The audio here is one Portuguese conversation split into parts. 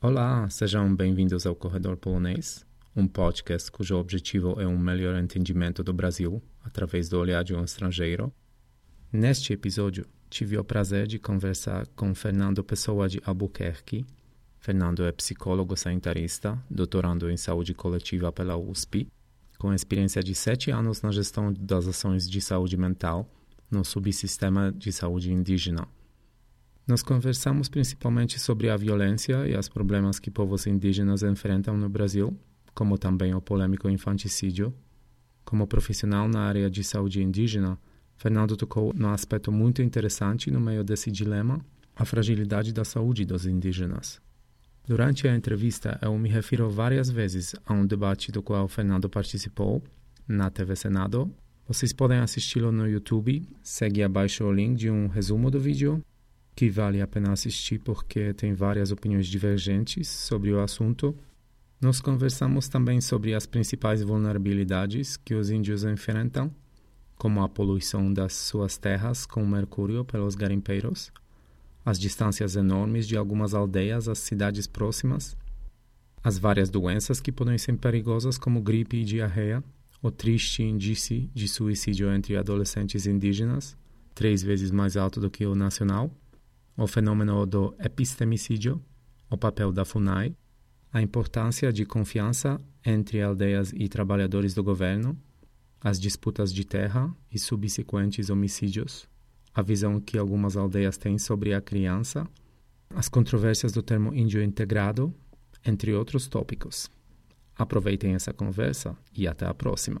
Olá, sejam bem-vindos ao Corredor Polonês, um podcast cujo objetivo é um melhor entendimento do Brasil através do olhar de um estrangeiro. Neste episódio, tive o prazer de conversar com Fernando Pessoa de Albuquerque. Fernando é psicólogo sanitarista, doutorando em saúde coletiva pela USP, com experiência de sete anos na gestão das ações de saúde mental no subsistema de saúde indígena. Nós conversamos principalmente sobre a violência e os problemas que povos indígenas enfrentam no Brasil, como também o polêmico infanticídio. Como profissional na área de saúde indígena, Fernando tocou num aspecto muito interessante no meio desse dilema, a fragilidade da saúde dos indígenas. Durante a entrevista, eu me refiro várias vezes a um debate do qual Fernando participou na TV Senado. Vocês podem assisti-lo no YouTube. Segue abaixo o link de um resumo do vídeo que vale a pena assistir porque tem várias opiniões divergentes sobre o assunto. Nós conversamos também sobre as principais vulnerabilidades que os índios enfrentam, como a poluição das suas terras com mercúrio pelos garimpeiros, as distâncias enormes de algumas aldeias às cidades próximas, as várias doenças que podem ser perigosas, como gripe e diarreia, o triste índice de suicídio entre adolescentes indígenas, três vezes mais alto do que o nacional o fenômeno do epistemicídio, o papel da FUNAI, a importância de confiança entre aldeias e trabalhadores do governo, as disputas de terra e subsequentes homicídios, a visão que algumas aldeias têm sobre a criança, as controvérsias do termo índio integrado, entre outros tópicos. Aproveitem essa conversa e até a próxima.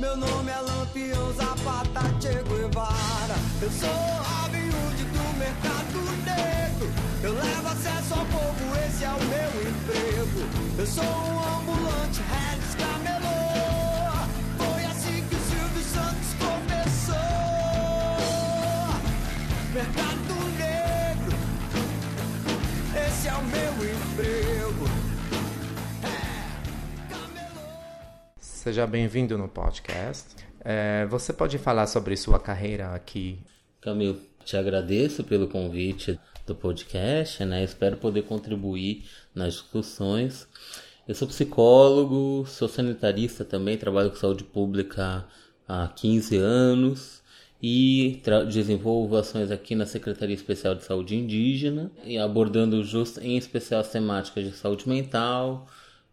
Meu nome é Lampião Zapata Che Guevara. Eu sou Robin do mercado negro. Eu levo acesso ao povo, esse é o meu emprego. Eu sou um ambulante, Hellis Camelô. Foi assim que o Silvio Santos começou. Mercado Seja bem-vindo no podcast. É, você pode falar sobre sua carreira aqui? Camilo, te agradeço pelo convite do podcast, né? Espero poder contribuir nas discussões. Eu sou psicólogo, sou sanitarista também, trabalho com saúde pública há 15 anos e desenvolvo ações aqui na Secretaria Especial de Saúde Indígena, abordando just, em especial as temáticas de saúde mental,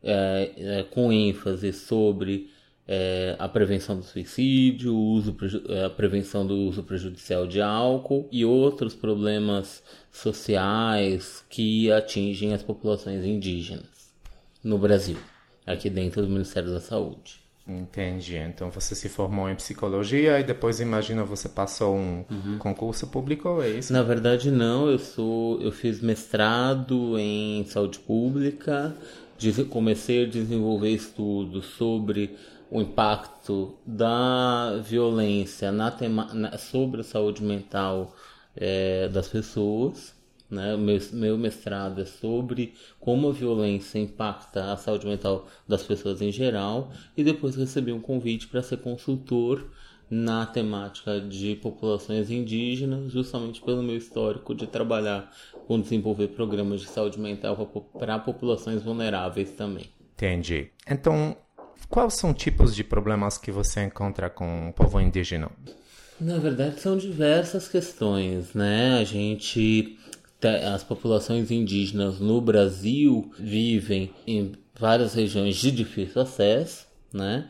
é, é, com ênfase sobre é, a prevenção do suicídio, uso, é, a prevenção do uso prejudicial de álcool e outros problemas sociais que atingem as populações indígenas no Brasil, aqui dentro do Ministério da Saúde. Entendi. Então você se formou em psicologia e depois imagina você passou um uhum. concurso público, é isso? Na verdade não, eu sou eu fiz mestrado em saúde pública comecei a desenvolver estudos sobre o impacto da violência na tema, na, sobre a saúde mental é, das pessoas. Né? Meu, meu mestrado é sobre como a violência impacta a saúde mental das pessoas em geral. E depois recebi um convite para ser consultor na temática de populações indígenas, justamente pelo meu histórico de trabalhar com desenvolver programas de saúde mental para populações vulneráveis também. Entendi. Então, quais são tipos de problemas que você encontra com o povo indígena? Na verdade, são diversas questões, né? A gente as populações indígenas no Brasil vivem em várias regiões de difícil acesso, né?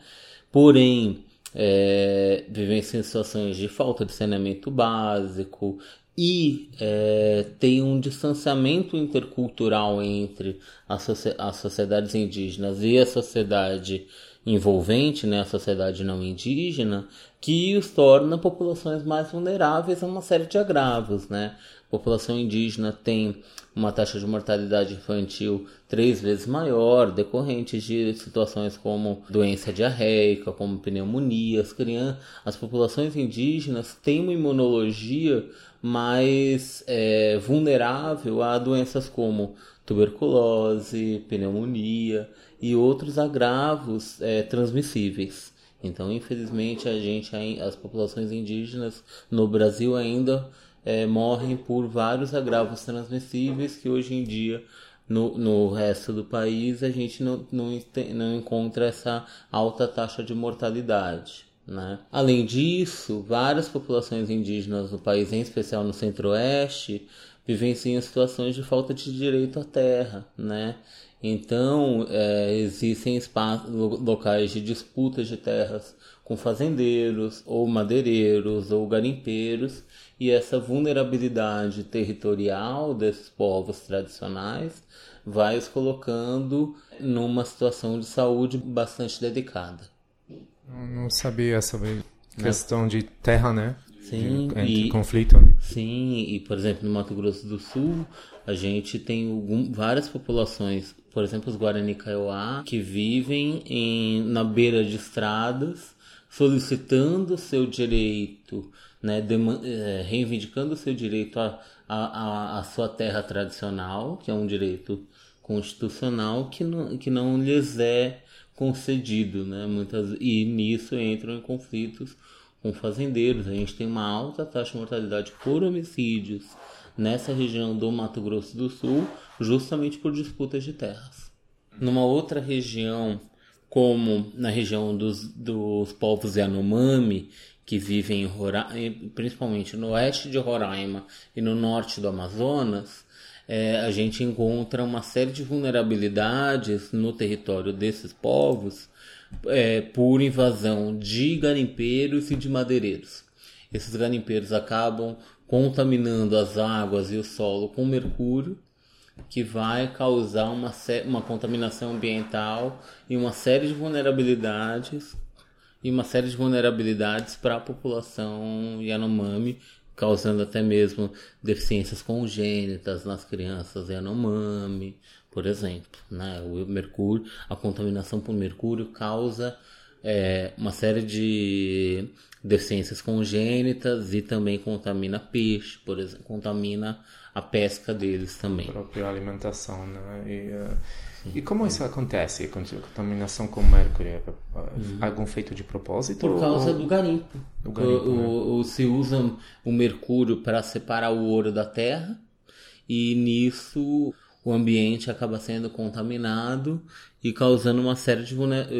Porém, é, vivenciam situações de falta de saneamento básico e é, tem um distanciamento intercultural entre as, as sociedades indígenas e a sociedade envolvente, né, a sociedade não indígena, que os torna populações mais vulneráveis a uma série de agravos, né? População indígena tem uma taxa de mortalidade infantil três vezes maior, decorrente de situações como doença diarreica, como pneumonia. As, crianças, as populações indígenas têm uma imunologia mais é, vulnerável a doenças como tuberculose, pneumonia e outros agravos é, transmissíveis. Então, infelizmente, a gente, as populações indígenas no Brasil ainda é, morrem por vários agravos transmissíveis que hoje em dia no, no resto do país a gente não, não, não encontra essa alta taxa de mortalidade. Né? Além disso, várias populações indígenas no país, em especial no centro-oeste, vivenciam situações de falta de direito à terra. Né? Então, é, existem espaços, locais de disputas de terras com fazendeiros, ou madeireiros, ou garimpeiros, e essa vulnerabilidade territorial desses povos tradicionais vai os colocando numa situação de saúde bastante delicada. Não sabia sobre questão de terra, né? Sim, de, entre e, conflito. Né? Sim, e por exemplo, no Mato Grosso do Sul, a gente tem algum, várias populações, por exemplo, os Guarani Kaiowá, que vivem em, na beira de estradas, solicitando seu direito né, é, reivindicando o seu direito à a, a, a, sua terra tradicional, que é um direito constitucional que não, que não lhes é concedido, né? Muitas, e nisso entram em conflitos com fazendeiros. A gente tem uma alta taxa de mortalidade por homicídios nessa região do Mato Grosso do Sul, justamente por disputas de terras. Numa outra região, como na região dos, dos povos Yanomami, que vivem em Roraima, principalmente no oeste de Roraima e no norte do Amazonas, é, a gente encontra uma série de vulnerabilidades no território desses povos é, por invasão de garimpeiros e de madeireiros. Esses garimpeiros acabam contaminando as águas e o solo com mercúrio, que vai causar uma, uma contaminação ambiental e uma série de vulnerabilidades e uma série de vulnerabilidades para a população Yanomami, causando até mesmo deficiências congênitas nas crianças Yanomami, por exemplo. Né? O mercúrio, a contaminação por mercúrio causa é, uma série de deficiências congênitas e também contamina peixe, por exemplo, contamina a pesca deles também. A própria alimentação, né? E, uh e como isso acontece? Contaminação com mercúrio? É, é, uhum. Algum feito de propósito? Por causa ou... do garimpo. Do garimpo o, né? o, o, se usa o mercúrio para separar o ouro da terra e nisso o ambiente acaba sendo contaminado e causando uma série de,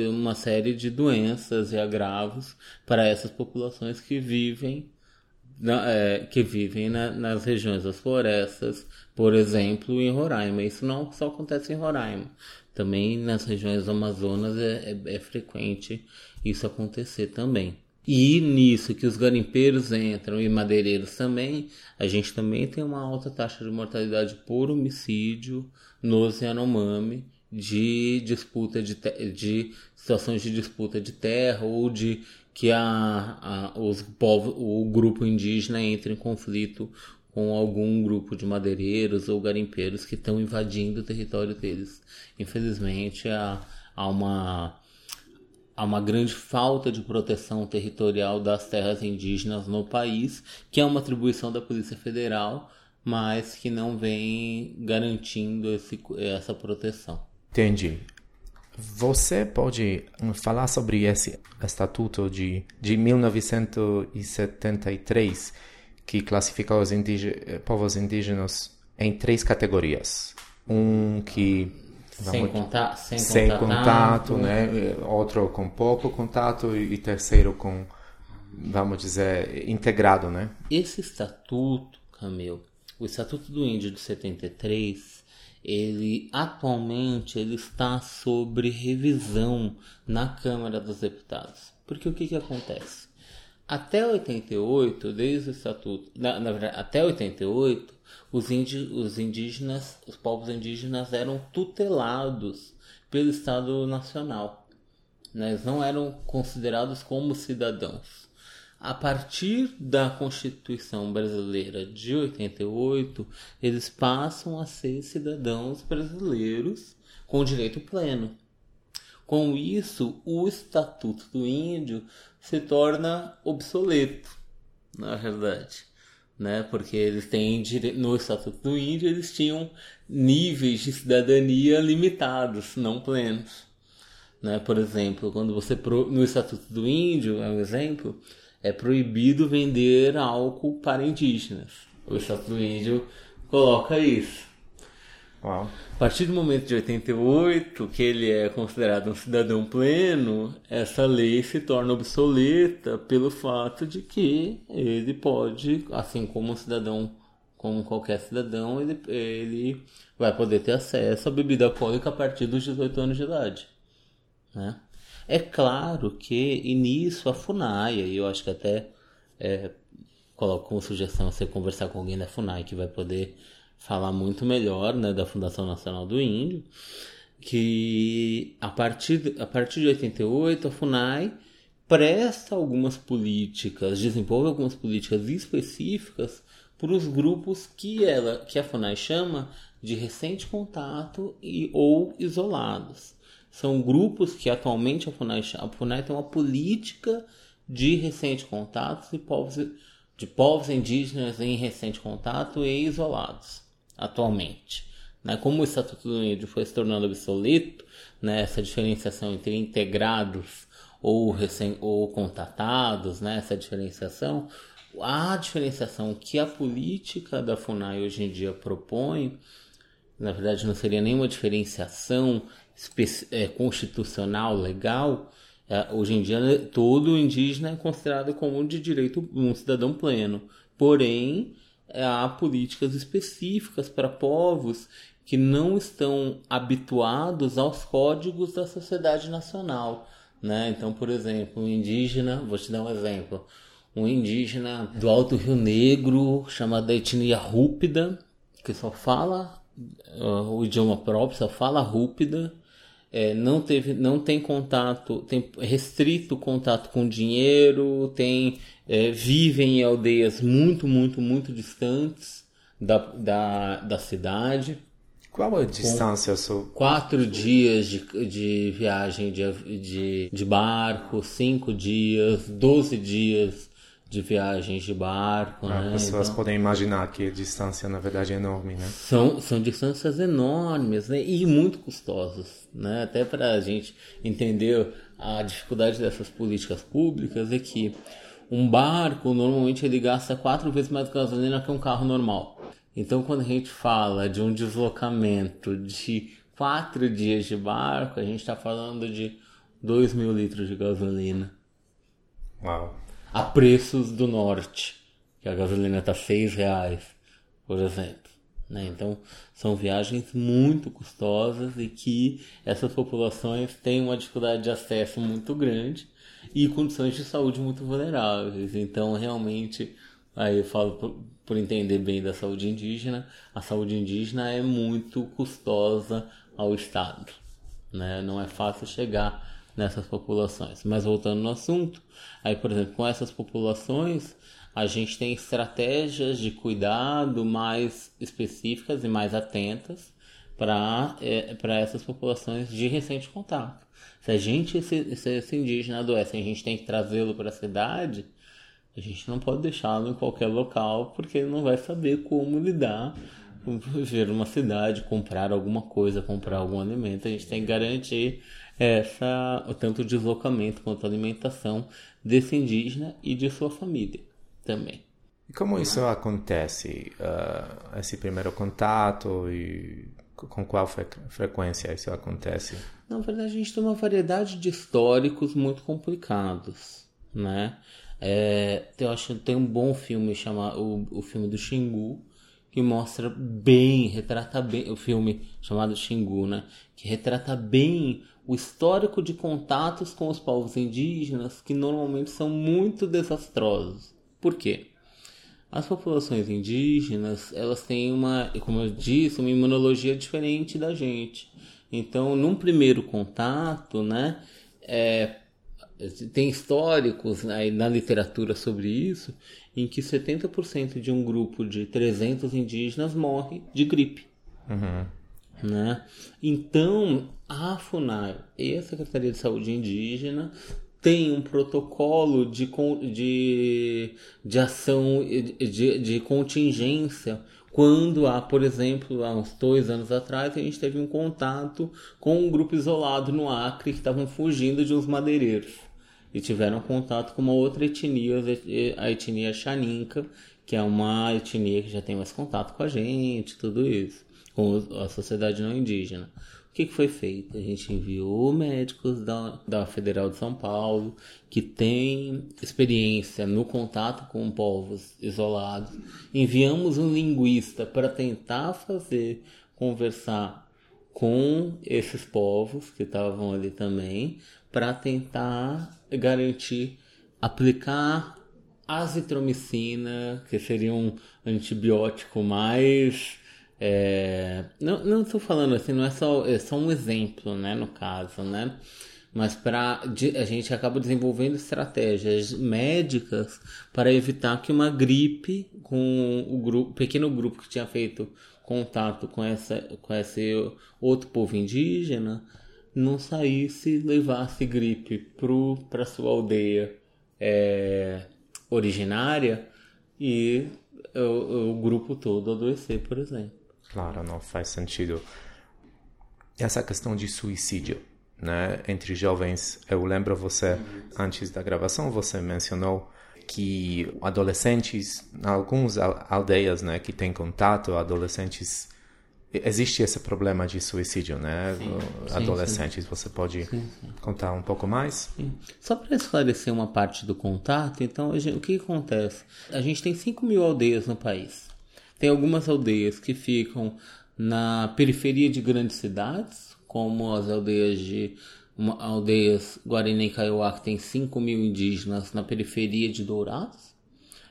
uma série de doenças e agravos para essas populações que vivem na, é, que vivem na, nas regiões das florestas, por exemplo, em Roraima. Isso não só acontece em Roraima, também nas regiões do Amazonas é, é, é frequente isso acontecer também. E nisso que os garimpeiros entram e madeireiros também, a gente também tem uma alta taxa de mortalidade por homicídio nos Yanomami de disputa de, de situações de disputa de terra ou de que a, a, os o grupo indígena entre em conflito com algum grupo de madeireiros ou garimpeiros que estão invadindo o território deles. Infelizmente, há, há, uma, há uma grande falta de proteção territorial das terras indígenas no país, que é uma atribuição da Polícia Federal, mas que não vem garantindo esse, essa proteção. Entendi. Você pode falar sobre esse estatuto de, de 1973 que classifica os indígenas, povos indígenas em três categorias. Um que sem, conta sem, sem contato, né? outro com pouco contato e terceiro com, vamos dizer, integrado, né? Esse estatuto, Camil, o Estatuto do Índio de 73, ele atualmente ele está sobre revisão na Câmara dos Deputados. Porque o que, que acontece? Até 88, desde o estatuto, na, na verdade, até 88, os, indi, os indígenas, os povos indígenas eram tutelados pelo Estado Nacional. Né? Eles não eram considerados como cidadãos. A partir da Constituição Brasileira de 88, eles passam a ser cidadãos brasileiros com direito pleno. Com isso, o Estatuto do Índio se torna obsoleto, na verdade, né? Porque eles têm no Estatuto do Índio eles tinham níveis de cidadania limitados, não plenos, né? Por exemplo, quando você no Estatuto do Índio, é um exemplo, é proibido vender álcool para indígenas. O Estatuto do Índio coloca isso. Uau. A partir do momento de 88, que ele é considerado um cidadão pleno, essa lei se torna obsoleta pelo fato de que ele pode, assim como um cidadão, como qualquer cidadão, ele, ele vai poder ter acesso à bebida alcoólica a partir dos 18 anos de idade. Né? É claro que, e nisso, a FUNAI, e eu acho que até é, coloco como sugestão você conversar com alguém da FUNAI que vai poder falar muito melhor né, da Fundação Nacional do Índio, que a partir, a partir de 88 a FUNAI presta algumas políticas, desenvolve algumas políticas específicas para os grupos que ela que a FUNAI chama de recente contato e ou isolados. São grupos que atualmente a FUNAI, a FUNAI tem uma política de recente contato de povos, de povos indígenas em recente contato e isolados atualmente. Né? Como o Estatuto do Índio foi se tornando obsoleto, né? essa diferenciação entre integrados ou, recém, ou contatados, né? essa diferenciação, a diferenciação que a política da FUNAI hoje em dia propõe, na verdade não seria nenhuma diferenciação é, constitucional, legal, é, hoje em dia né, todo indígena é considerado como de direito um cidadão pleno. Porém, é, há políticas específicas para povos que não estão habituados aos códigos da sociedade nacional. Né? Então, por exemplo, um indígena, vou te dar um exemplo, um indígena do Alto Rio Negro, chamado da etnia Rúpida, que só fala uh, o idioma próprio, só fala Rúpida, é, não, teve, não tem contato, tem restrito contato com dinheiro, tem, é, vivem em aldeias muito, muito, muito distantes da, da, da cidade. Qual a distância? Sou... Quatro dias de, de viagem de, de, de barco, cinco dias, doze dias de viagens de barco. As né? pessoas então, podem imaginar que a distância na verdade é enorme, né? São, são distâncias enormes né? e muito custosas. Né? Até para a gente entender a dificuldade dessas políticas públicas é que um barco normalmente ele gasta quatro vezes mais gasolina que um carro normal. Então quando a gente fala de um deslocamento de quatro dias de barco, a gente está falando de 2 mil litros de gasolina. Uau a preços do norte, que a gasolina está seis reais, por exemplo. Né? Então, são viagens muito custosas e que essas populações têm uma dificuldade de acesso muito grande e condições de saúde muito vulneráveis. Então, realmente, aí eu falo por, por entender bem da saúde indígena, a saúde indígena é muito custosa ao Estado. Né? Não é fácil chegar nessas populações. Mas voltando no assunto, aí por exemplo, com essas populações, a gente tem estratégias de cuidado mais específicas e mais atentas para é, essas populações de recente contato. Se a gente, se, se esse indígena adoece, a gente tem que trazê-lo para a cidade, a gente não pode deixá-lo em qualquer local porque ele não vai saber como lidar ver uma cidade, comprar alguma coisa, comprar algum alimento. A gente tem que garantir essa, tanto o deslocamento quanto a alimentação desse indígena e de sua família também. E como isso acontece? Uh, esse primeiro contato e com qual fre frequência isso acontece? Na verdade, a gente tem uma variedade de históricos muito complicados, né? É, eu acho que tem um bom filme chamado o, o filme do Xingu, que mostra bem, retrata bem o filme chamado Xingu, né? Que retrata bem o histórico de contatos com os povos indígenas que normalmente são muito desastrosos. Por quê? As populações indígenas, elas têm uma, como eu disse, uma imunologia diferente da gente. Então, num primeiro contato, né, é, tem históricos né, na literatura sobre isso, em que 70% de um grupo de 300 indígenas morre de gripe. Uhum. Né? Então, a FUNAI e a Secretaria de Saúde Indígena tem um protocolo de, de, de ação, de, de contingência quando há, por exemplo, há uns dois anos atrás, a gente teve um contato com um grupo isolado no Acre que estavam fugindo de uns madeireiros e tiveram contato com uma outra etnia, a etnia Xaninca, que é uma etnia que já tem mais contato com a gente, tudo isso, com a sociedade não indígena. O que, que foi feito? A gente enviou médicos da, da Federal de São Paulo que têm experiência no contato com povos isolados. Enviamos um linguista para tentar fazer conversar com esses povos que estavam ali também, para tentar garantir aplicar azitromicina, que seria um antibiótico mais é, não, estou falando assim, não é só, é só um exemplo, né, no caso, né? Mas para a gente acaba desenvolvendo estratégias médicas para evitar que uma gripe com o grupo, pequeno grupo que tinha feito contato com essa com esse outro povo indígena não saísse levasse gripe para sua aldeia é, originária e o, o grupo todo adoecer, por exemplo. Claro, não faz sentido. Essa questão de suicídio, né, entre jovens, eu lembro você antes da gravação você mencionou que adolescentes, algumas aldeias, né, que têm contato, adolescentes existe esse problema de suicídio, né? Sim, Adolescentes, sim, sim. você pode contar um pouco mais? Só para esclarecer uma parte do contato, então, gente, o que acontece? A gente tem 5 mil aldeias no país. Tem algumas aldeias que ficam na periferia de grandes cidades, como as aldeias de uma, aldeias Guarani e Kaiowá, que tem 5 mil indígenas na periferia de Dourados,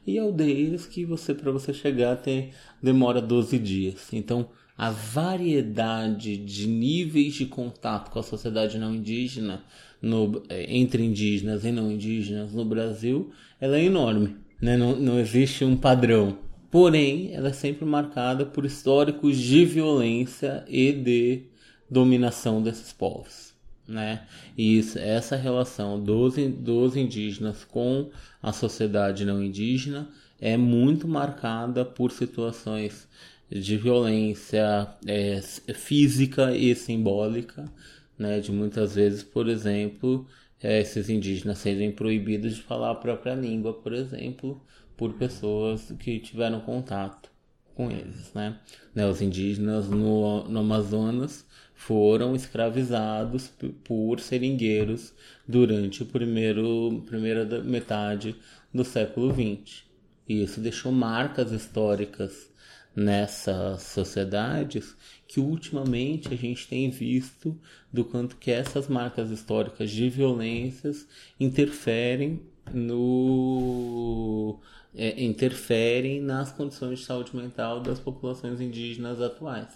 e aldeias que você para você chegar tem, demora 12 dias. Então, a variedade de níveis de contato com a sociedade não indígena no, é, entre indígenas e não indígenas no Brasil, ela é enorme. Né? Não, não existe um padrão porém ela é sempre marcada por históricos de violência e de dominação desses povos. Né? E isso, essa relação dos, dos indígenas com a sociedade não indígena é muito marcada por situações de violência é, física e simbólica, né? de muitas vezes, por exemplo, é, esses indígenas serem proibidos de falar a própria língua, por exemplo, por pessoas que tiveram contato com eles, né? né os indígenas no, no Amazonas foram escravizados por seringueiros durante o primeiro primeira metade do século XX. E isso deixou marcas históricas nessas sociedades que ultimamente a gente tem visto do quanto que essas marcas históricas de violências interferem no é, interferem nas condições de saúde mental das populações indígenas atuais.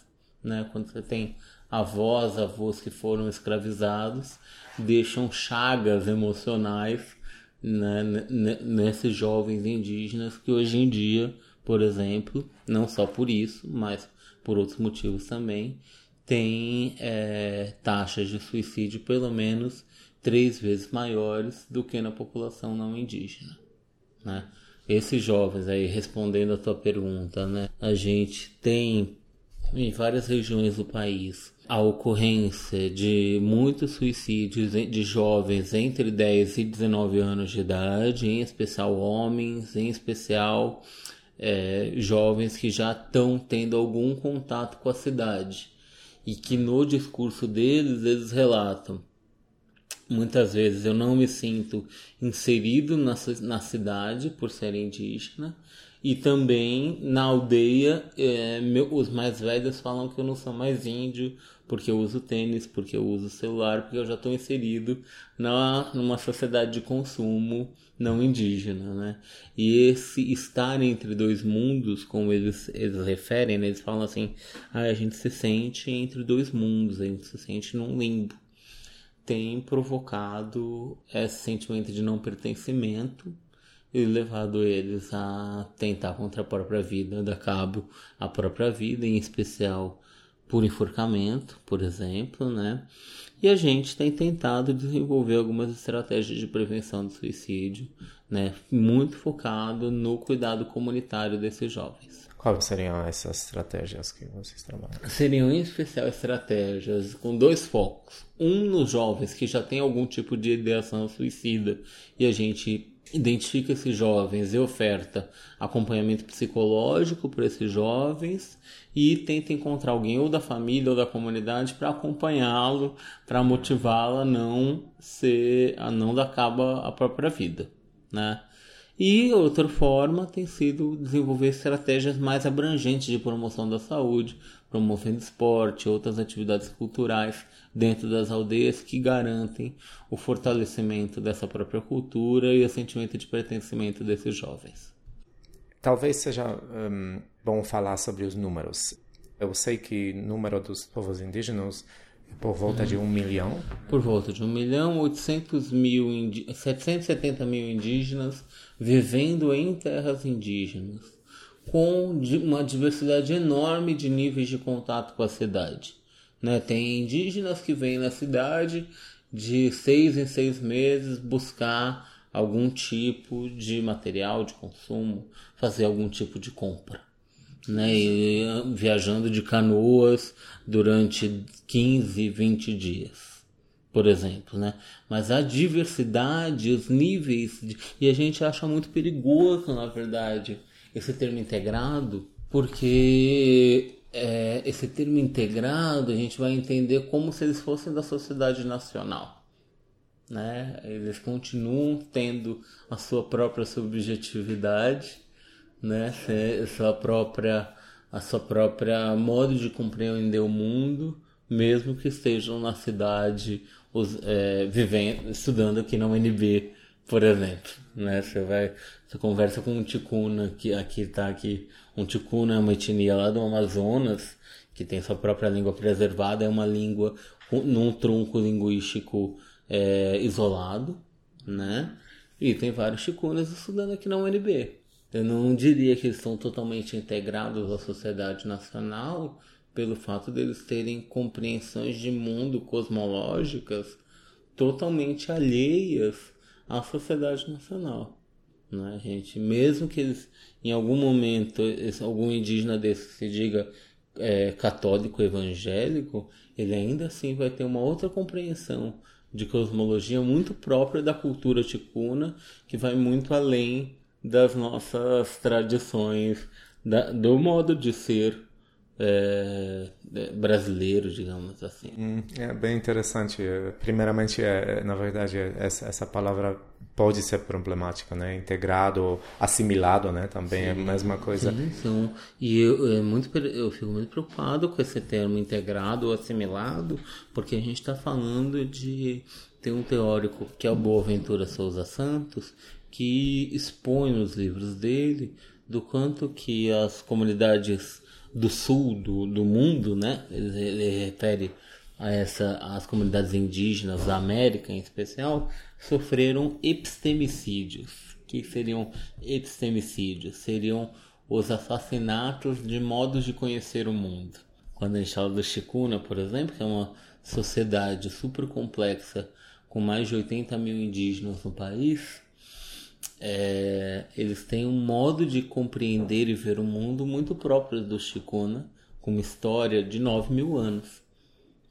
Né? Quando você tem avós, avós que foram escravizados, deixam chagas emocionais né, nesses jovens indígenas que hoje em dia, por exemplo, não só por isso, mas por outros motivos também, têm é, taxas de suicídio pelo menos três vezes maiores do que na população não indígena. Né? Esses jovens aí, respondendo a tua pergunta, né? A gente tem em várias regiões do país a ocorrência de muitos suicídios de jovens entre 10 e 19 anos de idade, em especial homens, em especial é, jovens que já estão tendo algum contato com a cidade e que no discurso deles eles relatam Muitas vezes eu não me sinto inserido na, na cidade por ser indígena e também na aldeia é, meu, os mais velhos falam que eu não sou mais índio porque eu uso tênis, porque eu uso celular, porque eu já estou inserido na, numa sociedade de consumo não indígena, né? E esse estar entre dois mundos, como eles, eles referem, né? eles falam assim, ah, a gente se sente entre dois mundos, a gente se sente num limbo tem provocado esse sentimento de não pertencimento e levado eles a tentar contra a própria vida, dar cabo à própria vida, em especial por enforcamento, por exemplo, né? E a gente tem tentado desenvolver algumas estratégias de prevenção do suicídio, né? Muito focado no cuidado comunitário desses jovens. Quais seriam essas estratégias que vocês trabalham? Seriam em especial estratégias com dois focos. Um nos jovens que já tem algum tipo de ideação suicida e a gente identifica esses jovens e oferta acompanhamento psicológico para esses jovens e tenta encontrar alguém ou da família ou da comunidade para acompanhá-lo, para motivá-lo a não ser, a não dar cabo à própria vida, né? E outra forma tem sido desenvolver estratégias mais abrangentes de promoção da saúde, promovendo esporte, outras atividades culturais dentro das aldeias que garantem o fortalecimento dessa própria cultura e o sentimento de pertencimento desses jovens. Talvez seja um, bom falar sobre os números. Eu sei que o número dos povos indígenas por volta de um milhão. Por volta de um milhão, 800 mil, 770 mil indígenas vivendo em terras indígenas, com uma diversidade enorme de níveis de contato com a cidade. Né? Tem indígenas que vêm na cidade de seis em seis meses buscar algum tipo de material de consumo, fazer algum tipo de compra né? E viajando de canoas durante 15, 20 dias, por exemplo, né? Mas a diversidade, os níveis, de... e a gente acha muito perigoso, na verdade, esse termo integrado, porque é, esse termo integrado a gente vai entender como se eles fossem da sociedade nacional. Né? Eles continuam tendo a sua própria subjetividade, né? Sua própria, a sua própria modo de compreender o mundo, mesmo que estejam na cidade, os, é, vivendo, estudando aqui na UNB, por exemplo, né? Você vai, você conversa com um ticuna que aqui está aqui, um ticuna é uma etnia lá do Amazonas que tem sua própria língua preservada, é uma língua num tronco linguístico é, isolado, né? E tem vários ticunas estudando aqui na UNB. Eu não diria que eles estão totalmente integrados à sociedade nacional pelo fato deles terem compreensões de mundo cosmológicas totalmente alheias à sociedade nacional. Né, gente? Mesmo que eles, em algum momento, algum indígena desse se diga é, católico evangélico, ele ainda assim vai ter uma outra compreensão de cosmologia muito própria da cultura ticuna, que vai muito além das nossas tradições, da, do modo de ser é, brasileiro, digamos assim. Hum, é bem interessante. Primeiramente, é, na verdade, essa, essa palavra pode ser problemática, né? Integrado, assimilado, né? Também sim, é a mesma coisa. Sim, sim. E eu, é muito, eu fico muito preocupado com esse termo integrado ou assimilado, porque a gente está falando de tem um teórico que é o Boaventura Souza Santos que expõe nos livros dele do quanto que as comunidades do sul do, do mundo, né? Ele, ele refere a essa as comunidades indígenas da América em especial sofreram epistemicídios. que seriam epistemicídios? Seriam os assassinatos de modos de conhecer o mundo. Quando a gente fala do Chicuna, por exemplo, que é uma sociedade super complexa com mais de 80 mil indígenas no país, é, eles têm um modo de compreender e ver o mundo muito próprio do Chicuna, com uma história de 9 mil anos.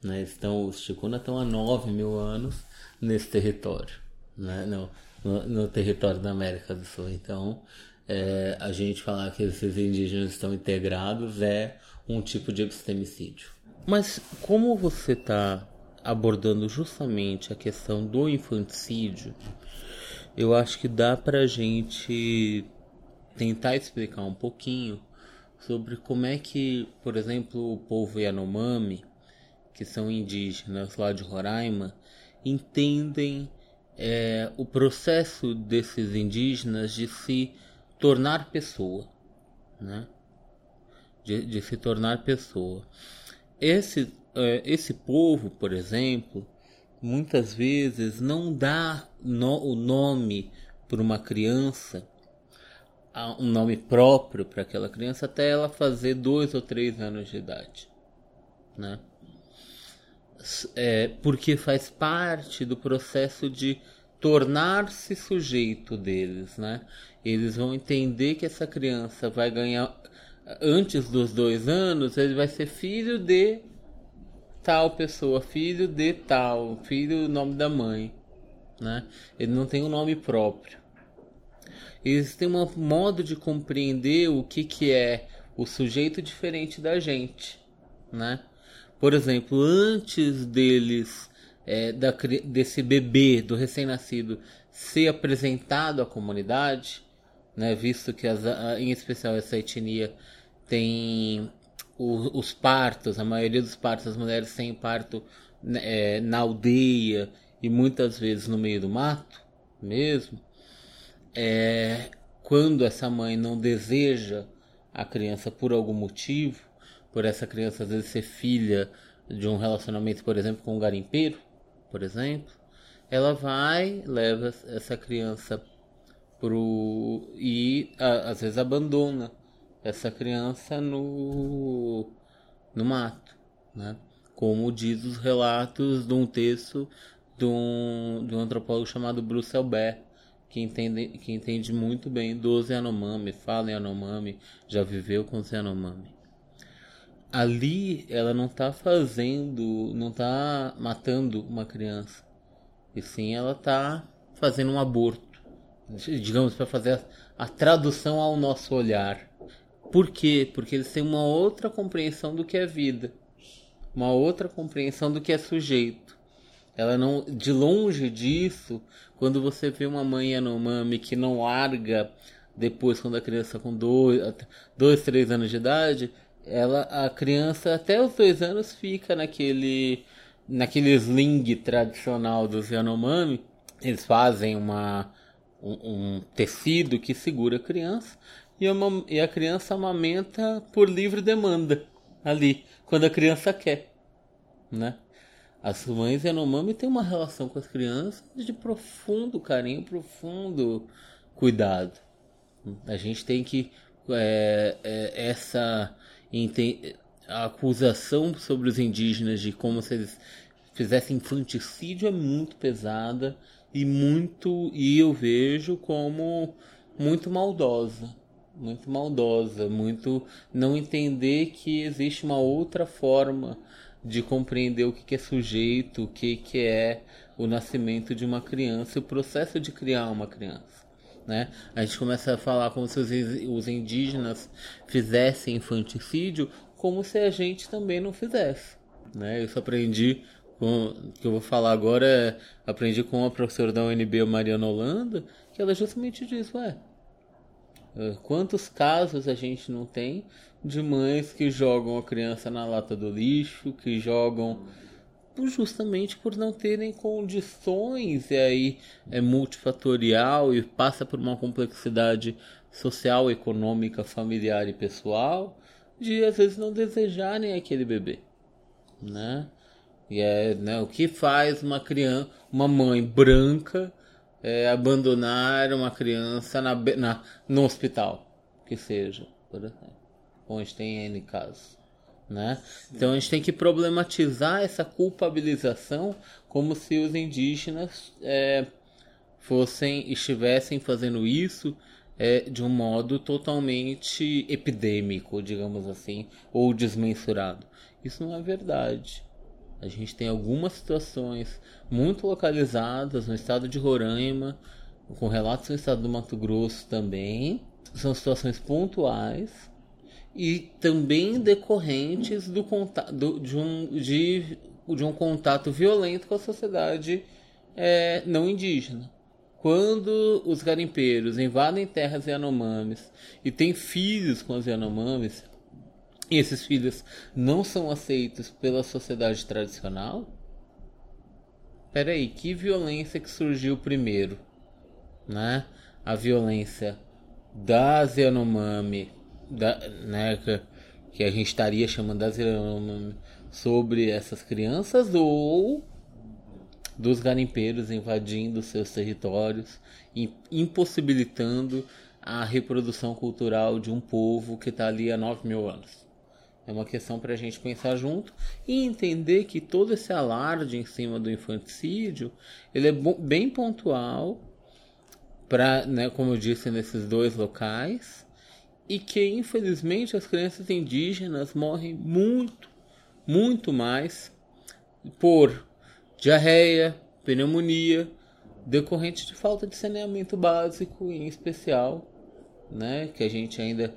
Né? Estão, os Chicuna estão há 9 mil anos nesse território, né? no, no, no território da América do Sul. Então, é, a gente falar que esses indígenas estão integrados é um tipo de epistemicídio. Mas como você está abordando justamente a questão do infanticídio, eu acho que dá pra gente tentar explicar um pouquinho sobre como é que, por exemplo, o povo Yanomami, que são indígenas lá de Roraima, entendem é, o processo desses indígenas de se tornar pessoa, né? De, de se tornar pessoa. Esse, é, esse povo, por exemplo, muitas vezes não dá no, o nome para uma criança, um nome próprio para aquela criança até ela fazer dois ou três anos de idade, né? É, porque faz parte do processo de tornar-se sujeito deles, né? Eles vão entender que essa criança vai ganhar antes dos dois anos, ele vai ser filho de tal pessoa, filho de tal, filho nome da mãe, né? Ele não tem um nome próprio. Eles têm um modo de compreender o que, que é o sujeito diferente da gente, né? Por exemplo, antes deles, é, da, desse bebê, do recém-nascido, ser apresentado à comunidade, né? Visto que as, em especial essa etnia tem os partos, a maioria dos partos as mulheres têm parto né, é, na aldeia e muitas vezes no meio do mato mesmo. É, quando essa mãe não deseja a criança por algum motivo, por essa criança às vezes ser filha de um relacionamento, por exemplo, com um garimpeiro, por exemplo, ela vai, leva essa criança pro e a, às vezes abandona essa criança no, no mato, né? Como diz os relatos de um texto de um, de um antropólogo chamado Bruce Albert, que entende, que entende muito bem dos Yanomami, fala em Yanomami, já viveu com os Yanomami. Ali ela não está fazendo, não está matando uma criança, e sim ela está fazendo um aborto, digamos, para fazer a, a tradução ao nosso olhar. Por quê? Porque eles têm uma outra compreensão do que é vida, uma outra compreensão do que é sujeito. Ela não, de longe disso, quando você vê uma mãe Yanomami que não larga depois quando a criança com dois, dois, três anos de idade, ela, a criança até os dois anos fica naquele, naquele sling tradicional dos Yanomami. Eles fazem uma, um, um tecido que segura a criança e, uma, e a criança amamenta por livre demanda ali, quando a criança quer, né? As mães Yanomami têm uma relação com as crianças de profundo carinho, profundo cuidado. A gente tem que é, é, essa acusação sobre os indígenas de como se eles fizessem infanticídio é muito pesada e muito e eu vejo como muito maldosa muito maldosa, muito não entender que existe uma outra forma de compreender o que é sujeito, o que é o nascimento de uma criança, o processo de criar uma criança. Né? A gente começa a falar como se os indígenas fizessem infanticídio, como se a gente também não fizesse. Né? Isso aprendi com, que eu vou falar agora, é, aprendi com a professora da UNB, Mariana Holanda, que ela justamente diz, ué, quantos casos a gente não tem de mães que jogam a criança na lata do lixo, que jogam justamente por não terem condições, e aí é multifatorial e passa por uma complexidade social, econômica, familiar e pessoal, de às vezes não desejarem aquele bebê, né? E é né, o que faz uma criança, uma mãe branca é, abandonar uma criança na, na, no hospital, que seja, por exemplo, onde tem N casos. Né? Então a gente tem que problematizar essa culpabilização como se os indígenas é, fossem estivessem fazendo isso é, de um modo totalmente epidêmico, digamos assim, ou desmensurado. Isso não é verdade. A gente tem algumas situações muito localizadas no estado de Roraima, com relatos no estado do Mato Grosso também. São situações pontuais e também decorrentes do contato, de, um, de, de um contato violento com a sociedade é, não indígena. Quando os garimpeiros invadem terras Yanomamis e têm filhos com os Yanomamis, e esses filhos não são aceitos pela sociedade tradicional? Peraí, que violência que surgiu primeiro? Né? A violência das Yanomami, da, né, que, a gente estaria chamando das Yanomami sobre essas crianças ou dos garimpeiros invadindo seus territórios, impossibilitando a reprodução cultural de um povo que está ali há 9 mil anos. É uma questão para a gente pensar junto e entender que todo esse alarde em cima do infanticídio ele é bem pontual para, né, como eu disse, nesses dois locais e que infelizmente as crianças indígenas morrem muito, muito mais por diarreia, pneumonia, decorrente de falta de saneamento básico, em especial, né, que a gente ainda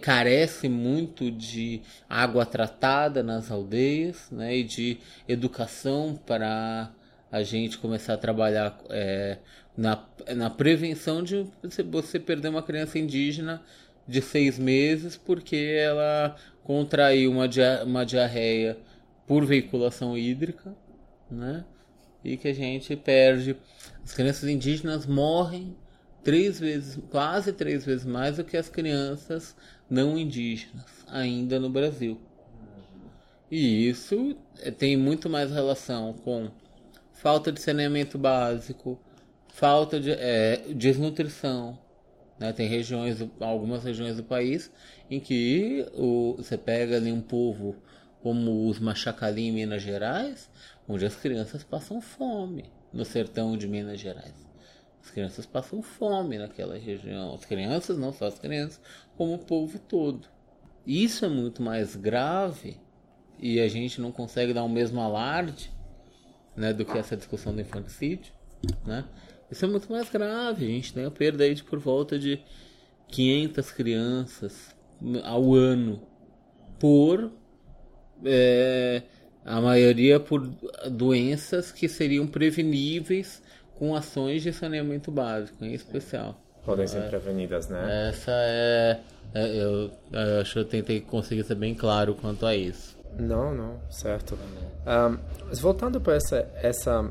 carece muito de água tratada nas aldeias, né, e de educação para a gente começar a trabalhar é, na, na prevenção de você perder uma criança indígena três vezes, quase três vezes mais do que as crianças não indígenas ainda no Brasil. E isso eh, tem muito mais relação com falta de saneamento básico, falta de é, desnutrição. Né? Tem regiões, algumas regiões do país em que o, você pega ali um povo como os Machacali em Minas Gerais, onde as crianças passam fome no sertão de Minas Gerais. As crianças passam fome naquela região. As crianças, não só as crianças, como o povo todo. Isso é muito mais grave e a gente não consegue dar o mesmo alarde né, do que essa discussão do infanticídio. Né? Isso é muito mais grave. A gente tem a perda aí de por volta de 500 crianças ao ano por é, a maioria por doenças que seriam preveníveis com ações de saneamento básico, em especial. Podem ser é, prevenidas, né? Essa é, é eu, eu, acho que eu tentei conseguir ser bem claro quanto a isso. Não, não, certo. Um, voltando para essa essa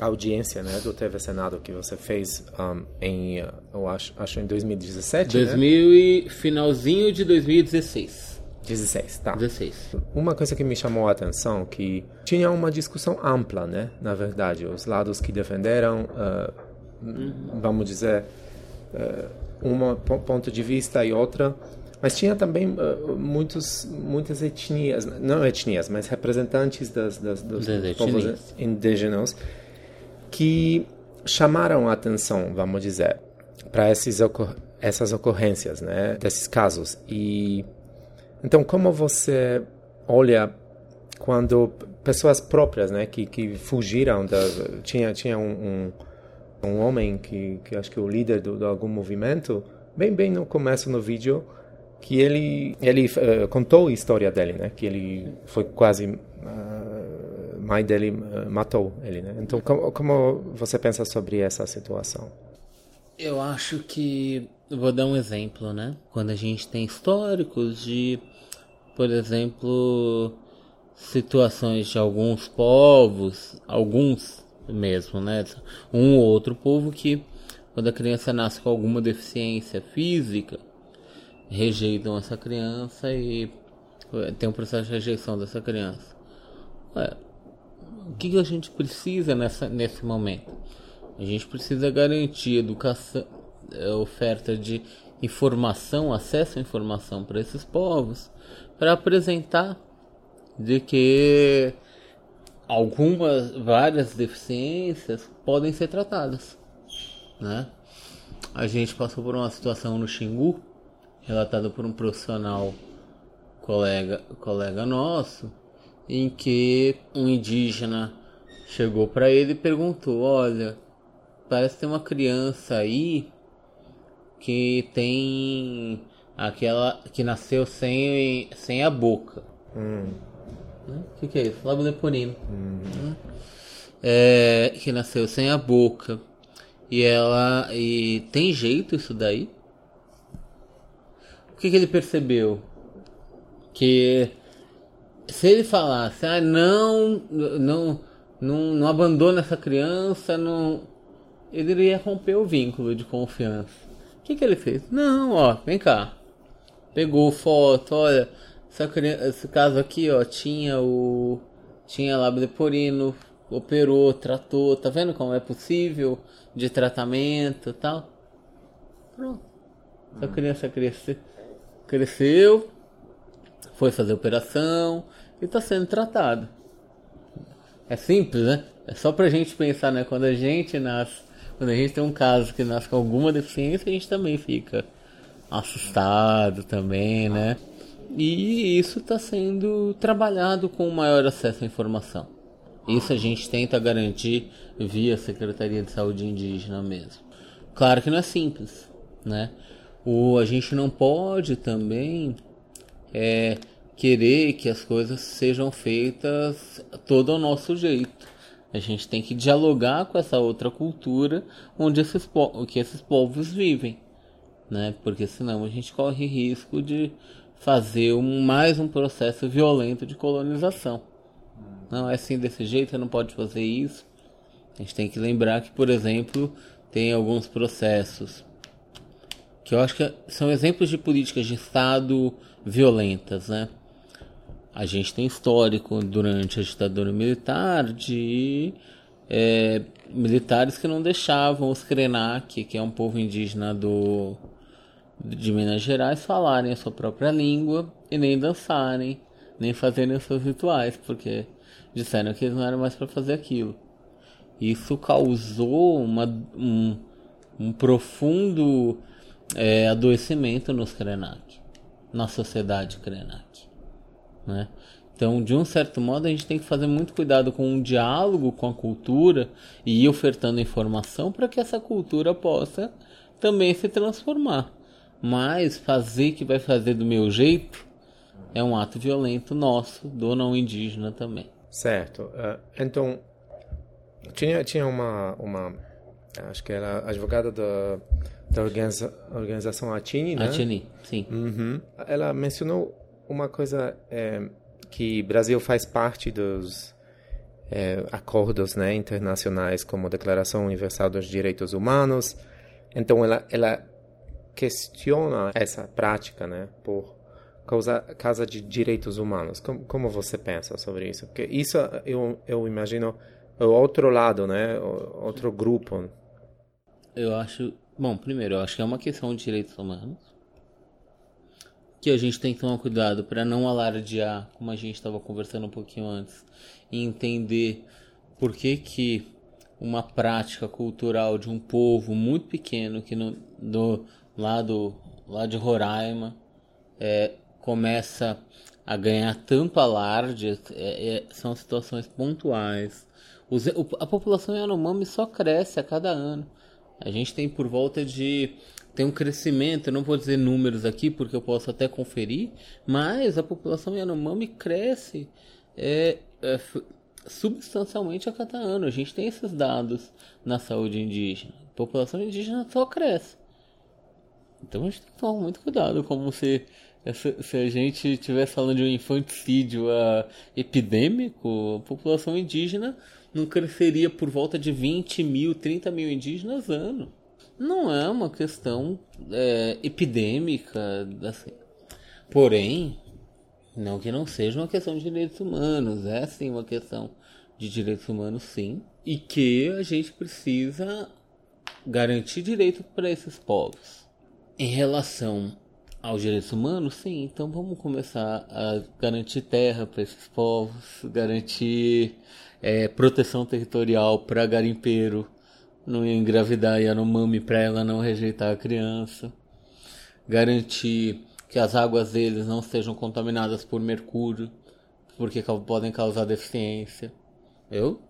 audiência, né, do TV Senado que você fez um, em, eu acho, acho em 2017, 2000 né? e finalzinho de 2016. 16, tá. 16. Uma coisa que me chamou a atenção que tinha uma discussão ampla, né? Na verdade, os lados que defenderam, uh, vamos dizer, uh, um ponto de vista e outra, mas tinha também uh, muitos, muitas etnias, não etnias, mas representantes das, das dos povos indígenas que chamaram a atenção, vamos dizer, para essas ocorrências, né? Desses casos e então, como você olha quando pessoas próprias, né, que, que fugiram da tinha tinha um, um, um homem que, que acho que é o líder do, de algum movimento, bem bem no começo no vídeo, que ele ele uh, contou a história dele, né, que ele foi quase uh, mãe dele uh, matou ele, né? Então, como, como você pensa sobre essa situação? Eu acho que vou dar um exemplo, né? Quando a gente tem históricos de por exemplo, situações de alguns povos, alguns mesmo, né? Um ou outro povo que, quando a criança nasce com alguma deficiência física, rejeitam essa criança e tem um processo de rejeição dessa criança. Ué, o que, a gente precisa nessa, nesse momento? A gente precisa garantir educação, eh, oferta de informação, acesso à informação para esses povos, para apresentar de que algumas, várias deficiências podem ser tratadas, né? A gente passou por uma situação no Xingu, relatada por um profissional colega, colega nosso, em que um indígena chegou para ele e perguntou: Olha, parece ter uma criança aí que tem aquela que nasceu sem, sem a boca. Hum. O que, que é isso? Lábio leporino. Hum. É, que nasceu sem a boca. E ela. E tem jeito isso daí? O que, que ele percebeu? Que se ele falasse, ah, não, não, não, não abandona essa criança, não, ele iria romper o vínculo de confiança. O que, que ele fez? Não, ó, vem cá. Pegou foto, olha, essa criança, esse caso aqui, ó, tinha o. Tinha lábio leporino, operou, tratou, tá vendo como é possível de tratamento e tal. Pronto. A criança cresceu, cresceu, foi fazer operação e está sendo tratado. É simples, né? É só pra gente pensar, né? Quando a gente nasce, quando a gente tem um caso que nasce com alguma deficiência, a gente também fica assustado também, né? E isso está sendo trabalhado com maior acesso à informação. Isso a gente tenta garantir via Secretaria de Saúde Indígena mesmo. Claro que não é simples, né? O, a gente não pode também é, querer que as coisas sejam feitas todo ao nosso jeito. A gente tem que dialogar com essa outra cultura onde esses, que esses povos vivem, né? Porque senão a gente corre risco de fazer um, mais um processo violento de colonização. Não é assim desse jeito, não pode fazer isso. A gente tem que lembrar que, por exemplo, tem alguns processos que eu acho que são exemplos de políticas de Estado violentas, né? A gente tem histórico durante a ditadura militar de é, militares que não deixavam os Krenak, que é um povo indígena do, de Minas Gerais, falarem a sua própria língua e nem dançarem, nem fazerem os seus rituais, porque disseram que eles não eram mais para fazer aquilo. Isso causou uma, um, um profundo é, adoecimento nos Krenak, na sociedade Krenak. Né? Então, de um certo modo, a gente tem que fazer muito cuidado com um diálogo com a cultura e ir ofertando informação para que essa cultura possa também se transformar. Mas fazer que vai fazer do meu jeito é um ato violento nosso, do não indígena também. Certo. Uh, então, tinha, tinha uma, uma. Acho que era advogada da, da organiza, organização Atini, né? Atini, sim. Uhum. Ela mencionou uma coisa é, que Brasil faz parte dos é, acordos né, internacionais, como a Declaração Universal dos Direitos Humanos. Então, ela, ela questiona essa prática, né, por causa, causa de direitos humanos. Como, como você pensa sobre isso? Porque isso eu, eu imagino o outro lado, né, o, outro grupo. Eu acho, bom, primeiro, eu acho que é uma questão de direitos humanos que a gente tem que tomar cuidado para não alardear, como a gente estava conversando um pouquinho antes, e entender por que que uma prática cultural de um povo muito pequeno que no, lá, do, lá de Roraima é, começa a ganhar tanto alarde, é, é, são situações pontuais. Os, a população Yanomami só cresce a cada ano. A gente tem por volta de tem um crescimento, eu não vou dizer números aqui porque eu posso até conferir, mas a população Yanomami cresce é, é, substancialmente a cada ano. A gente tem esses dados na saúde indígena. A população indígena só cresce. Então a gente tem que tomar muito cuidado, como se, se a gente estivesse falando de um infanticídio uh, epidêmico, a população indígena não cresceria por volta de 20 mil, 30 mil indígenas ano não é uma questão é, epidêmica, assim. Porém, não que não seja uma questão de direitos humanos, é sim uma questão de direitos humanos, sim, e que a gente precisa garantir direito para esses povos. Em relação aos direitos humanos, sim, então vamos começar a garantir terra para esses povos, garantir é, proteção territorial para garimpeiro, não engravidar Yanomami para ela não rejeitar a criança, garantir que as águas deles não sejam contaminadas por mercúrio, porque podem causar deficiência. Eu,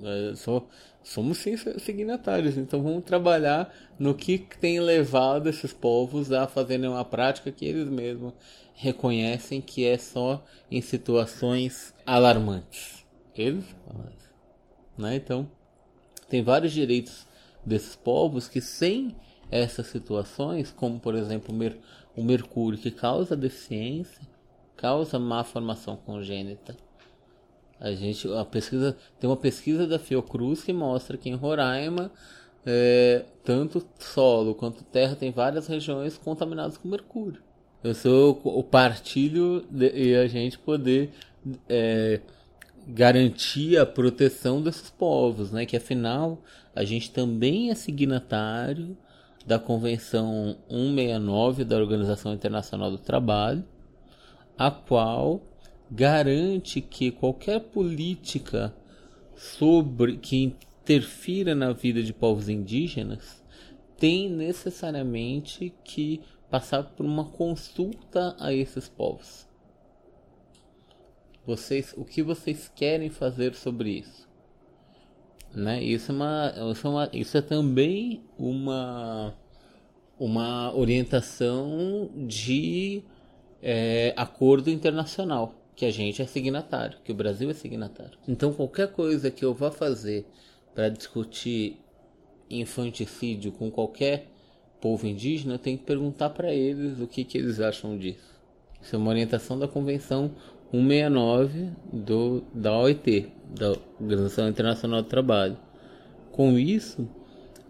eu sou, somos sim signatários, então vamos trabalhar no que tem levado esses povos a fazerem uma prática que eles mesmos reconhecem que é só em situações alarmantes. Eles, né? Então, tem vários direitos desses povos que sem essas situações, como por exemplo o mercúrio que causa deficiência, causa má formação congênita. A gente, a pesquisa tem uma pesquisa da Fiocruz que mostra que em Roraima é, tanto solo quanto terra tem várias regiões contaminadas com mercúrio. Eu sou o partilho de, e a gente poder é, garantir a proteção desses povos, né? Que afinal a gente também é signatário da Convenção 169 da Organização Internacional do Trabalho, a qual garante que qualquer política sobre que interfira na vida de povos indígenas tem necessariamente que passar por uma consulta a esses povos. Vocês, o que vocês querem fazer sobre isso? Né? Isso, é uma, isso, é uma, isso é também uma, uma orientação de é, acordo internacional, que a gente é signatário, que o Brasil é signatário. Então, qualquer coisa que eu vá fazer para discutir infanticídio com qualquer povo indígena, eu tenho que perguntar para eles o que, que eles acham disso. Isso é uma orientação da Convenção 169 do, da OIT, da Organização Internacional do Trabalho. Com isso,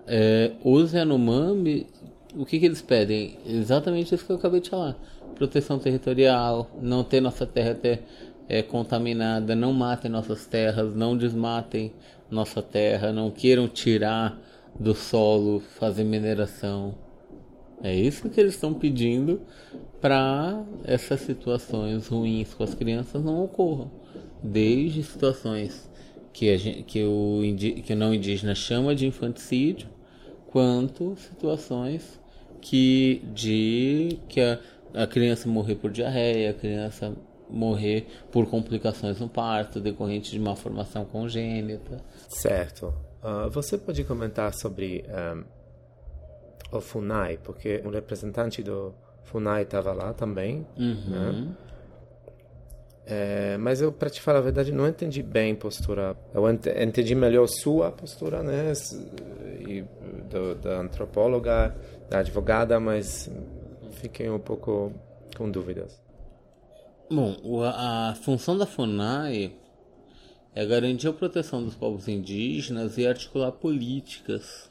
é, os Yanomami, o que, que eles pedem? Exatamente isso que eu acabei de falar. Proteção territorial, não ter nossa terra ter, é, contaminada, não matem nossas terras, não desmatem nossa terra, não queiram tirar do solo, fazer mineração. É isso que eles estão pedindo para essas situações ruins com as crianças não ocorram. Desde situações que, gente, que, o, que o não indígena chama de infanticídio, quanto situações que de que a, a criança morrer por diarreia, a criança morrer por complicações no parto decorrente de uma formação congênita. Certo. Uh, você pode comentar sobre um, o FUNAI, porque um representante do FUNAI estava lá também, uhum. né? É, mas eu, para te falar a verdade, não entendi bem a postura. Eu entendi melhor sua postura, né? E do, da antropóloga, da advogada, mas fiquei um pouco com dúvidas. Bom, a função da FUNAI é garantir a proteção dos povos indígenas e articular políticas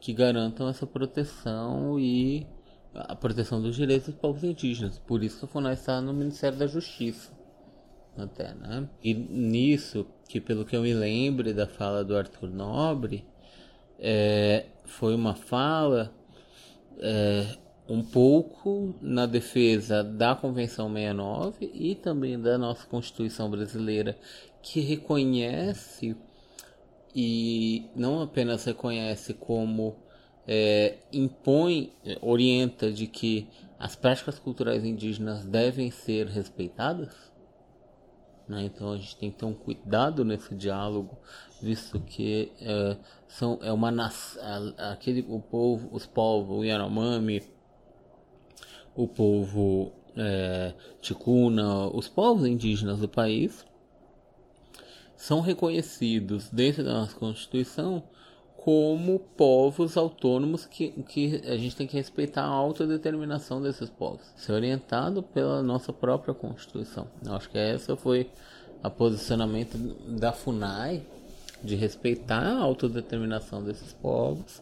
que garantam essa proteção e a proteção dos direitos dos povos indígenas. Por isso a FUNAI está no Ministério da Justiça. Até, né? E nisso, que pelo que eu me lembro da fala do Arthur Nobre, é, foi uma fala é, um pouco na defesa da Convenção 69 e também da nossa Constituição brasileira, que reconhece e não apenas reconhece como é, impõe, orienta de que as práticas culturais indígenas devem ser respeitadas. Né? Então a gente tem que ter um cuidado nesse diálogo, visto que é, são é uma aquele o povo, os povos, o Yanomami, o povo é, Ticuna, os povos indígenas do país são reconhecidos dentro da nossa Constituição como povos autônomos que, que a gente tem que respeitar a autodeterminação desses povos. Ser orientado pela nossa própria Constituição. Eu acho que essa foi a posicionamento da FUNAI de respeitar a autodeterminação desses povos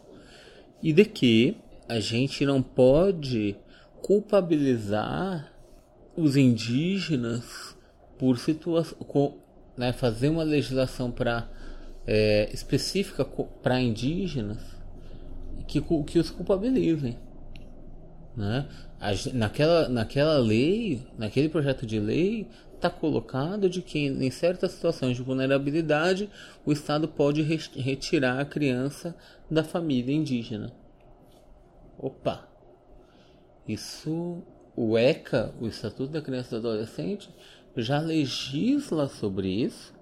e de que a gente não pode culpabilizar os indígenas por situação, né, fazer uma legislação para é, específica para indígenas que, que os culpabilizem. Né? naquela, naquela lei, naquele projeto de lei, está colocado de que em certas situações de vulnerabilidade o Estado pode retirar a criança da família indígena. Opa! Isso, o ECA, o Estatuto da Criança e do Adolescente, já legisla sobre isso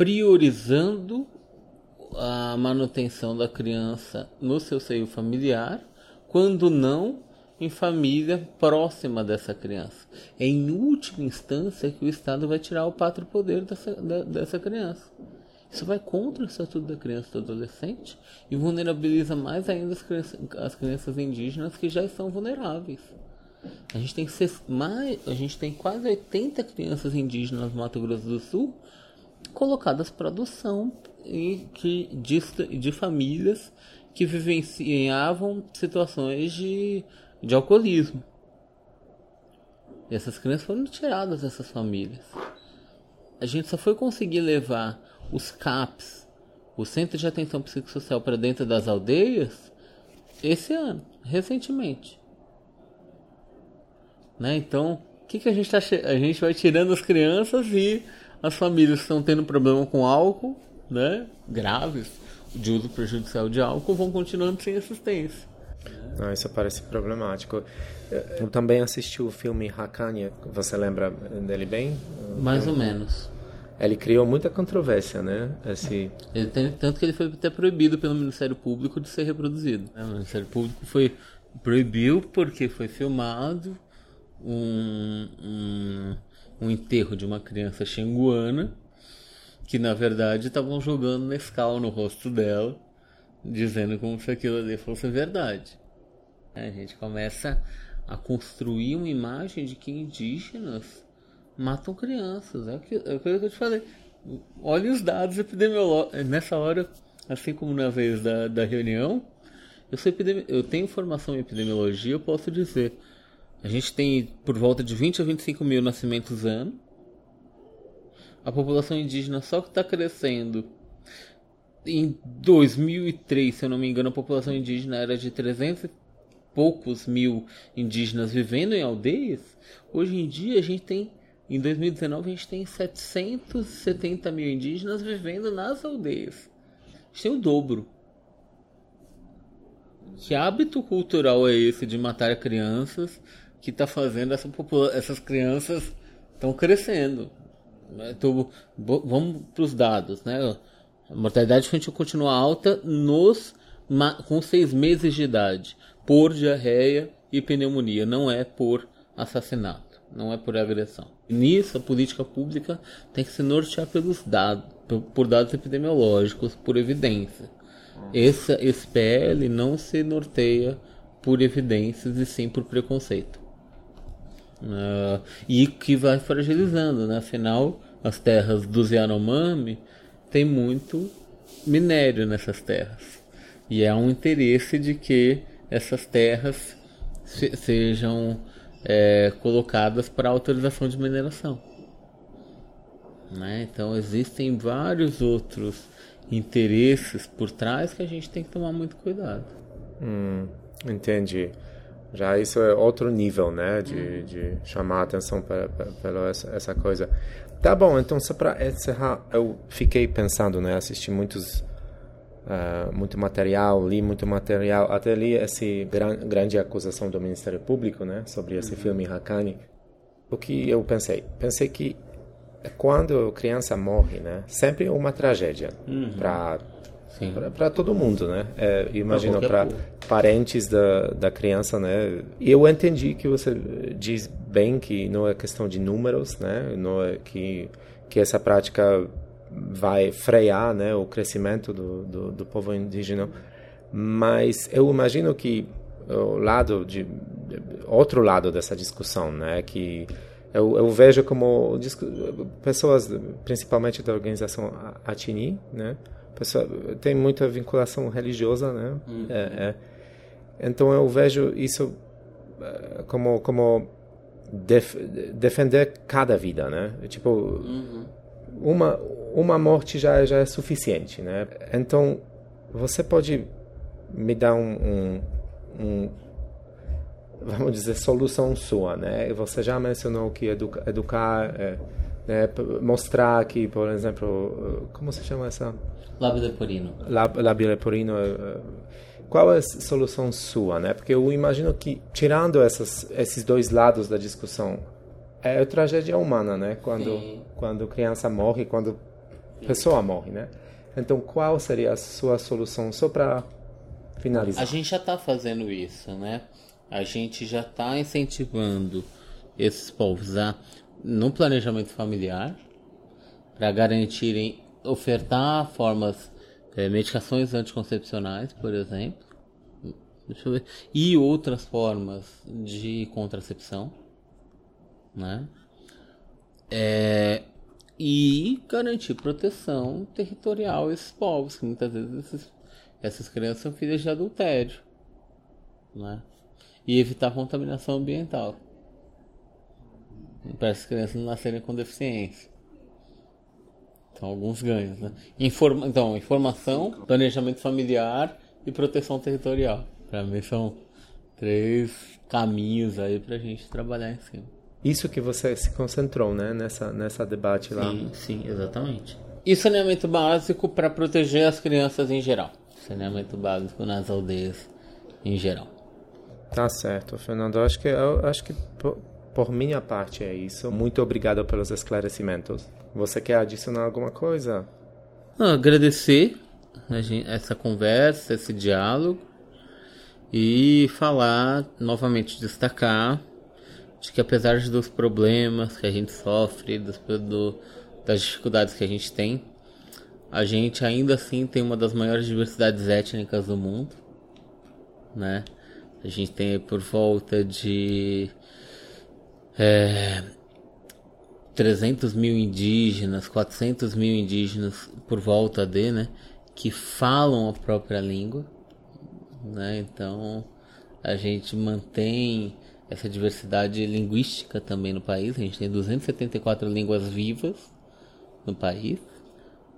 priorizando a manutenção da criança no seu seio familiar, quando não em família próxima dessa criança. É em última instância que o Estado vai tirar o pátrio poder dessa, dessa criança. Isso vai contra o Estatuto da Criança e do Adolescente e vulnerabiliza mais ainda as crianças, as crianças indígenas que já estão vulneráveis. A gente tem, mais, a gente tem quase 80 crianças indígenas no Mato Grosso do Sul colocadas para adoção e que de, de famílias que vivenciavam situações de, de alcoolismo. E essas crianças foram tiradas dessas famílias. a gente só foi conseguir levar os CAPs, o Centro de Atenção Psicossocial, para dentro das aldeias esse ano, recentemente. Né? Então, o que, que a gente tá A gente vai tirando as crianças e as famílias que estão tendo problema com álcool, né? Graves, de uso prejudicial de álcool, vão continuando sem assistência. Não, isso parece problemático. Eu também assisti o filme Hakania, você lembra dele bem? Mais ou menos. Ele criou muita controvérsia, né? Esse... Ele tem, tanto que ele foi até proibido pelo Ministério Público de ser reproduzido. O Ministério Público foi proibiu porque foi filmado um, um, um enterro de uma criança xinguana que na verdade estavam jogando Nescau no rosto dela, dizendo como se aquilo ali fosse verdade. A gente começa a construir uma imagem de que indígenas matam crianças. É, que, é aquilo que eu te falei. Olha os dados epidemiológicos. Nessa hora, assim como na vez da, da reunião, eu, sou epidemi... eu tenho formação em epidemiologia, eu posso dizer. A gente tem por volta de 20 a 25 mil nascimentos ano. A população indígena só que está crescendo. Em 2003, se eu não me engano, a população indígena era de 300 poucos mil indígenas vivendo em aldeias, hoje em dia a gente tem, em 2019, a gente tem 770 mil indígenas vivendo nas aldeias. A gente tem o dobro. Que hábito cultural é esse de matar crianças que está fazendo essa essas crianças estão crescendo? Então, vamos para os dados, né? A mortalidade infantil continua alta nos com seis meses de idade por diarreia e pneumonia, não é por assassinato, não é por agressão. Nisso, a política pública tem que se nortear pelos dados, por dados epidemiológicos, por evidência. Esse, esse PL não se norteia por evidências e sim por preconceito. Uh, e que vai fragilizando, né? Afinal, as terras dos Yanomami tem muito minério nessas terras. E é um interesse de que essas terras se, sejam é, colocadas para autorização de mineração. Né? Então existem vários outros interesses por trás que a gente tem que tomar muito cuidado. Hum, entendi. Já isso é outro nível, né, de, hum. de chamar a atenção pela essa, essa coisa. Tá bom, então só para encerrar, eu fiquei pensando, né, assisti muitos uh, muito material, li muito material, até li essa gran, grande acusação do Ministério Público, né, sobre esse uhum. filme Hakani. O que eu pensei? Pensei que quando a criança morre, né, sempre é uma tragédia uhum. para para todo mundo, né? É, imagino para parentes da, da criança, né? E eu entendi que você diz bem que não é questão de números, né? Não é que que essa prática vai frear né, o crescimento do, do, do, povo indígena. Mas eu imagino que o lado de outro lado dessa discussão, né, que eu, eu vejo como pessoas, principalmente da organização Atini, né, pessoa, tem muita vinculação religiosa, né, uhum. é, é. então eu vejo isso eh, como como def, defender cada vida, né, tipo uhum. uma uma morte já, já é suficiente, né? Então, você pode me dar um, um, um vamos dizer, solução sua, né? Você já mencionou que educa, educar, é, né? mostrar que, por exemplo, como se chama essa? Lábio leporino. Lábio leporino. É, é, qual é a solução sua, né? Porque eu imagino que, tirando essas, esses dois lados da discussão, é a tragédia humana, né? Quando, Sim. quando criança morre, quando pessoa morre, né? Então, qual seria a sua solução só para finalizar? A gente já está fazendo isso, né? A gente já está incentivando esses povos a, no planejamento familiar, para garantirem ofertar formas, é, medicações anticoncepcionais, por exemplo, e outras formas de contracepção, né? É, e garantir proteção territorial a esses povos, que muitas vezes esses, essas crianças são filhas de adultério, né? E evitar contaminação ambiental para essas crianças não nascerem com deficiência. Então, alguns ganhos, né? Informa então, informação, planejamento familiar e proteção territorial. Para mim são três caminhos aí para a gente trabalhar em cima. Isso que você se concentrou, né? Nessa, nessa debate lá. Sim, sim, exatamente. E saneamento básico para proteger as crianças em geral. Saneamento básico nas aldeias em geral. Tá certo, Fernando. Eu acho que, eu acho que por, por minha parte é isso. Muito obrigado pelos esclarecimentos. Você quer adicionar alguma coisa? Ah, agradecer gente, essa conversa, esse diálogo e falar, novamente destacar de que apesar dos problemas que a gente sofre, do, das dificuldades que a gente tem, a gente ainda assim tem uma das maiores diversidades étnicas do mundo, né? A gente tem por volta de é, 300 mil indígenas, 400 mil indígenas por volta de, né? Que falam a própria língua, né? Então a gente mantém essa diversidade linguística também no país. A gente tem 274 línguas vivas no país,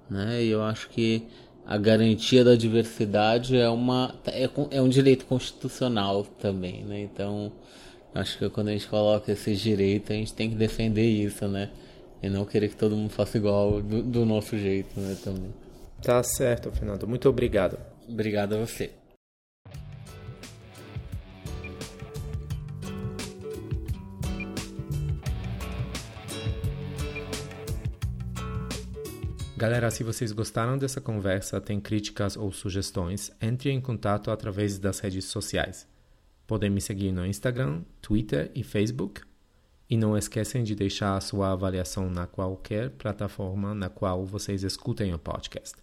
né? E eu acho que a garantia da diversidade é uma é, é um direito constitucional também, né? Então acho que quando a gente coloca esse direito a gente tem que defender isso, né? E não querer que todo mundo faça igual do, do nosso jeito, né? Também. Tá certo, Fernando. Muito obrigado. Obrigado a você. Galera, se vocês gostaram dessa conversa, tem críticas ou sugestões, entre em contato através das redes sociais. Podem me seguir no Instagram, Twitter e Facebook. E não esquecem de deixar a sua avaliação na qualquer plataforma na qual vocês escutem o podcast.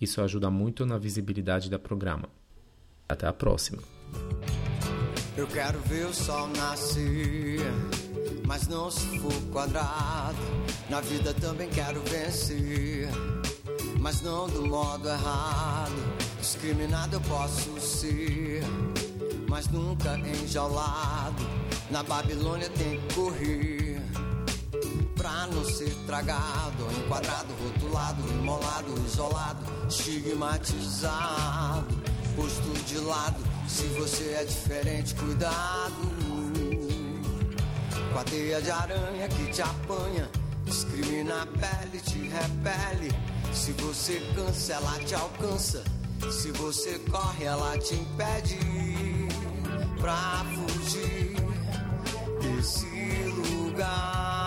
Isso ajuda muito na visibilidade do programa. Até a próxima. Eu quero ver o sol nascer, mas não se for quadrado. Na vida também quero vencer, mas não do modo errado. Discriminado eu posso ser, mas nunca enjaulado. Na Babilônia tem que correr. Pra não ser tragado, enquadrado, rotulado, imolado, isolado, estigmatizado, posto de lado se você é diferente, cuidado. Com a teia de aranha que te apanha, discrimina a pele, te repele. Se você cansa, ela te alcança. Se você corre, ela te impede. Pra fugir desse lugar.